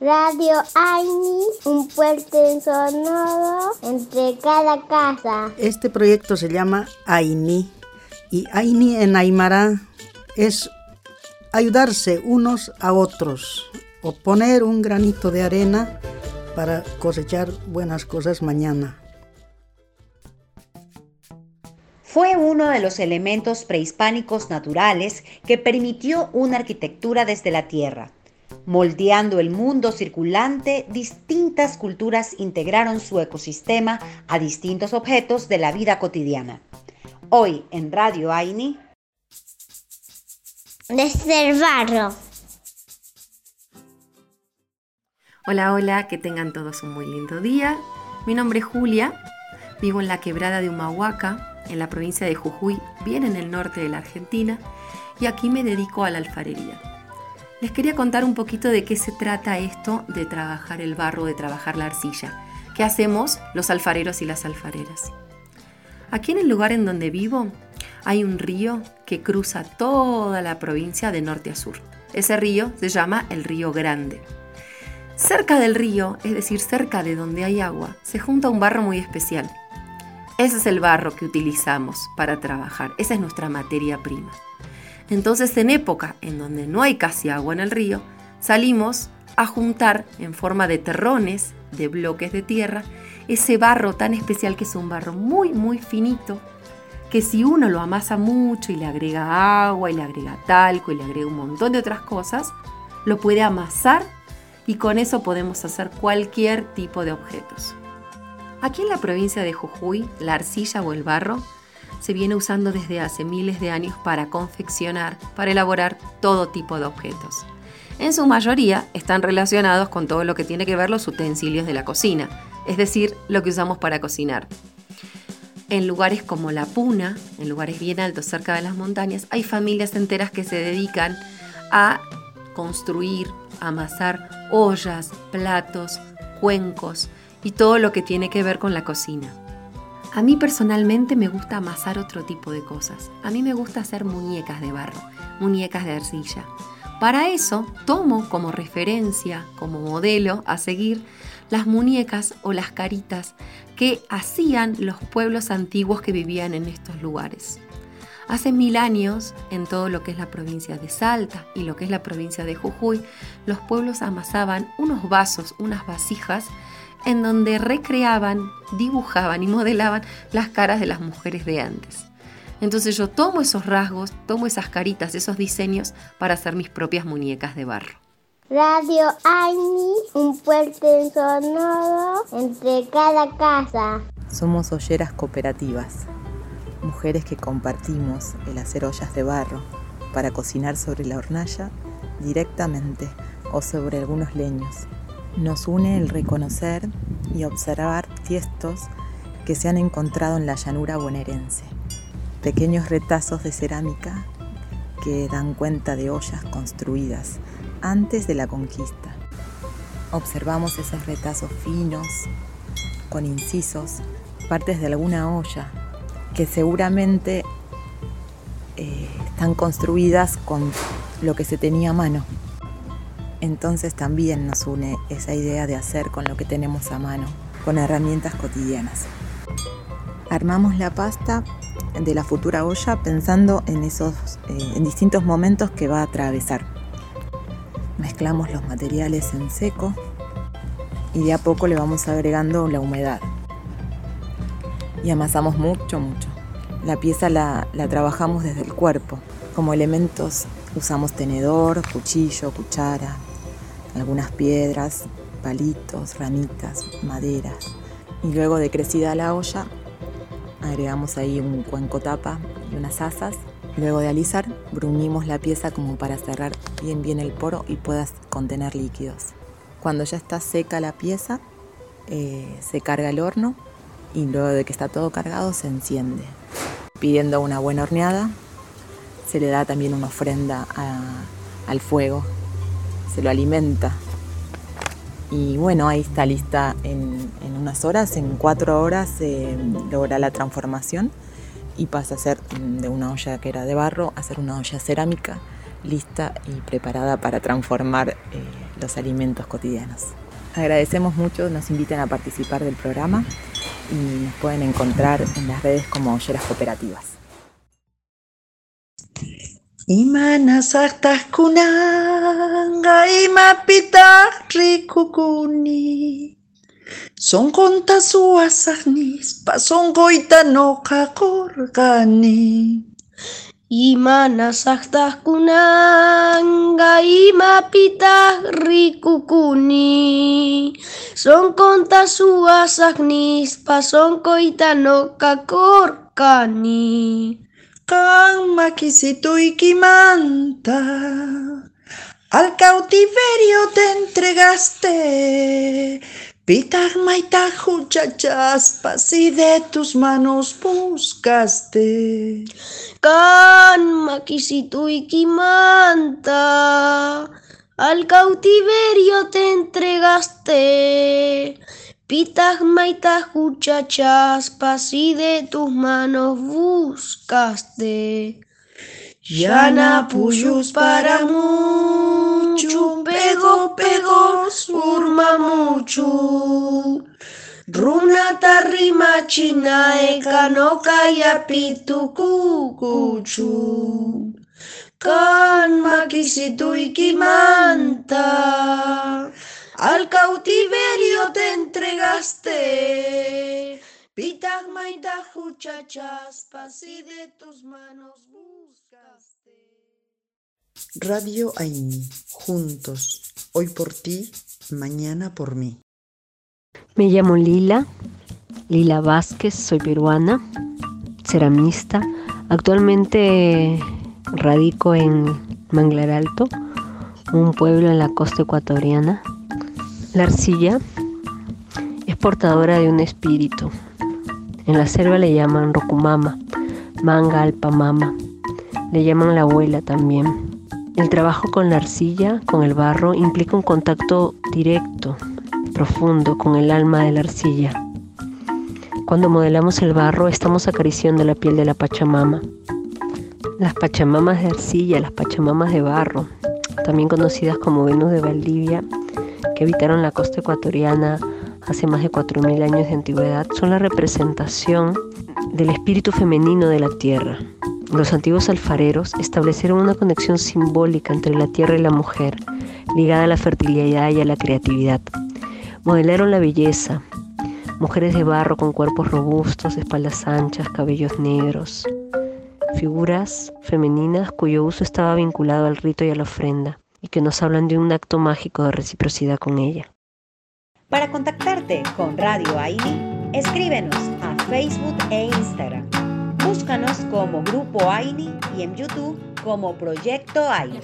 Radio Aini, un puente sonoro entre cada casa. Este proyecto se llama Aini y Aini en Aymara es ayudarse unos a otros o poner un granito de arena para cosechar buenas cosas mañana. Fue uno de los elementos prehispánicos naturales que permitió una arquitectura desde la tierra. Moldeando el mundo circulante, distintas culturas integraron su ecosistema a distintos objetos de la vida cotidiana. Hoy en Radio Aini. Desde el barro. Hola, hola, que tengan todos un muy lindo día. Mi nombre es Julia, vivo en la quebrada de Humahuaca, en la provincia de Jujuy, bien en el norte de la Argentina, y aquí me dedico a la alfarería. Les quería contar un poquito de qué se trata esto de trabajar el barro, de trabajar la arcilla. ¿Qué hacemos los alfareros y las alfareras? Aquí en el lugar en donde vivo hay un río que cruza toda la provincia de norte a sur. Ese río se llama el Río Grande. Cerca del río, es decir, cerca de donde hay agua, se junta un barro muy especial. Ese es el barro que utilizamos para trabajar, esa es nuestra materia prima. Entonces, en época en donde no hay casi agua en el río, salimos a juntar en forma de terrones, de bloques de tierra, ese barro tan especial que es un barro muy, muy finito, que si uno lo amasa mucho y le agrega agua y le agrega talco y le agrega un montón de otras cosas, lo puede amasar y con eso podemos hacer cualquier tipo de objetos. Aquí en la provincia de Jujuy, la arcilla o el barro se viene usando desde hace miles de años para confeccionar, para elaborar todo tipo de objetos. En su mayoría están relacionados con todo lo que tiene que ver los utensilios de la cocina, es decir, lo que usamos para cocinar. En lugares como La Puna, en lugares bien altos cerca de las montañas, hay familias enteras que se dedican a construir, amasar ollas, platos, cuencos y todo lo que tiene que ver con la cocina. A mí personalmente me gusta amasar otro tipo de cosas. A mí me gusta hacer muñecas de barro, muñecas de arcilla. Para eso tomo como referencia, como modelo a seguir, las muñecas o las caritas que hacían los pueblos antiguos que vivían en estos lugares. Hace mil años, en todo lo que es la provincia de Salta y lo que es la provincia de Jujuy, los pueblos amasaban unos vasos, unas vasijas, en donde recreaban, dibujaban y modelaban las caras de las mujeres de antes. Entonces yo tomo esos rasgos, tomo esas caritas, esos diseños para hacer mis propias muñecas de barro. Radio Aini, un puente sonoro entre cada casa. Somos olleras cooperativas, mujeres que compartimos el hacer ollas de barro para cocinar sobre la hornalla directamente o sobre algunos leños. Nos une el reconocer y observar tiestos que se han encontrado en la llanura bonaerense. Pequeños retazos de cerámica que dan cuenta de ollas construidas antes de la conquista. Observamos esos retazos finos, con incisos, partes de alguna olla, que seguramente eh, están construidas con lo que se tenía a mano. Entonces también nos une esa idea de hacer con lo que tenemos a mano, con herramientas cotidianas. Armamos la pasta de la futura olla pensando en esos eh, en distintos momentos que va a atravesar. Mezclamos los materiales en seco y de a poco le vamos agregando la humedad. Y amasamos mucho, mucho. La pieza la, la trabajamos desde el cuerpo. Como elementos usamos tenedor, cuchillo, cuchara, algunas piedras, palitos, ramitas, maderas. Y luego de crecida la olla, agregamos ahí un cuenco tapa y unas asas. Luego de alisar, bruñimos la pieza como para cerrar bien bien el poro y puedas contener líquidos. Cuando ya está seca la pieza, eh, se carga el horno y luego de que está todo cargado se enciende. Pidiendo una buena horneada, se le da también una ofrenda al fuego se lo alimenta. Y bueno, ahí está lista en, unas horas, en cuatro horas se logra la transformación y pasa a ser de una olla que era de barro a ser una olla cerámica lista y preparada para transformar eh, los alimentos cotidianos. Agradecemos mucho, nos invitan a participar del programa y nos pueden encontrar en las redes como Olleras Cooperativas. Imana kunanga imapita rikukuni. Son conta suasagnis, pason goita no kakorgani. Imana kunanga imapita rikukuni. Son conta suasagnis, pason manta al cautiverio te entregaste. Pitag maita chachaspas y de tus manos buscaste. Kan manta al cautiverio te entregaste. Pitas maitas muchachas, y de tus manos buscaste. Yana puyus para mucho, pego pego surma mucho. Runa tarrima china eka no kaya pitu kukuchu. Kan cautiverio te entregaste. Pitas maita muchachas, y de tus manos buscaste. Radio Aini, juntos, hoy por ti, mañana por mí. Me llamo Lila, Lila Vázquez, soy peruana, ceramista. Actualmente radico en Manglar Alto, un pueblo en la costa ecuatoriana. La arcilla es portadora de un espíritu. En la selva le llaman Rokumama, Manga Alpamama. Le llaman la abuela también. El trabajo con la arcilla, con el barro, implica un contacto directo, profundo con el alma de la arcilla. Cuando modelamos el barro estamos acariciando la piel de la Pachamama. Las Pachamamas de arcilla, las Pachamamas de barro, también conocidas como Venus de Valdivia, que habitaron la costa ecuatoriana hace más de 4.000 años de antigüedad, son la representación del espíritu femenino de la tierra. Los antiguos alfareros establecieron una conexión simbólica entre la tierra y la mujer, ligada a la fertilidad y a la creatividad. Modelaron la belleza, mujeres de barro con cuerpos robustos, espaldas anchas, cabellos negros, figuras femeninas cuyo uso estaba vinculado al rito y a la ofrenda y que nos hablan de un acto mágico de reciprocidad con ella. Para contactarte con Radio Aini, escríbenos a Facebook e Instagram. Búscanos como Grupo Aini y en YouTube como Proyecto Aini.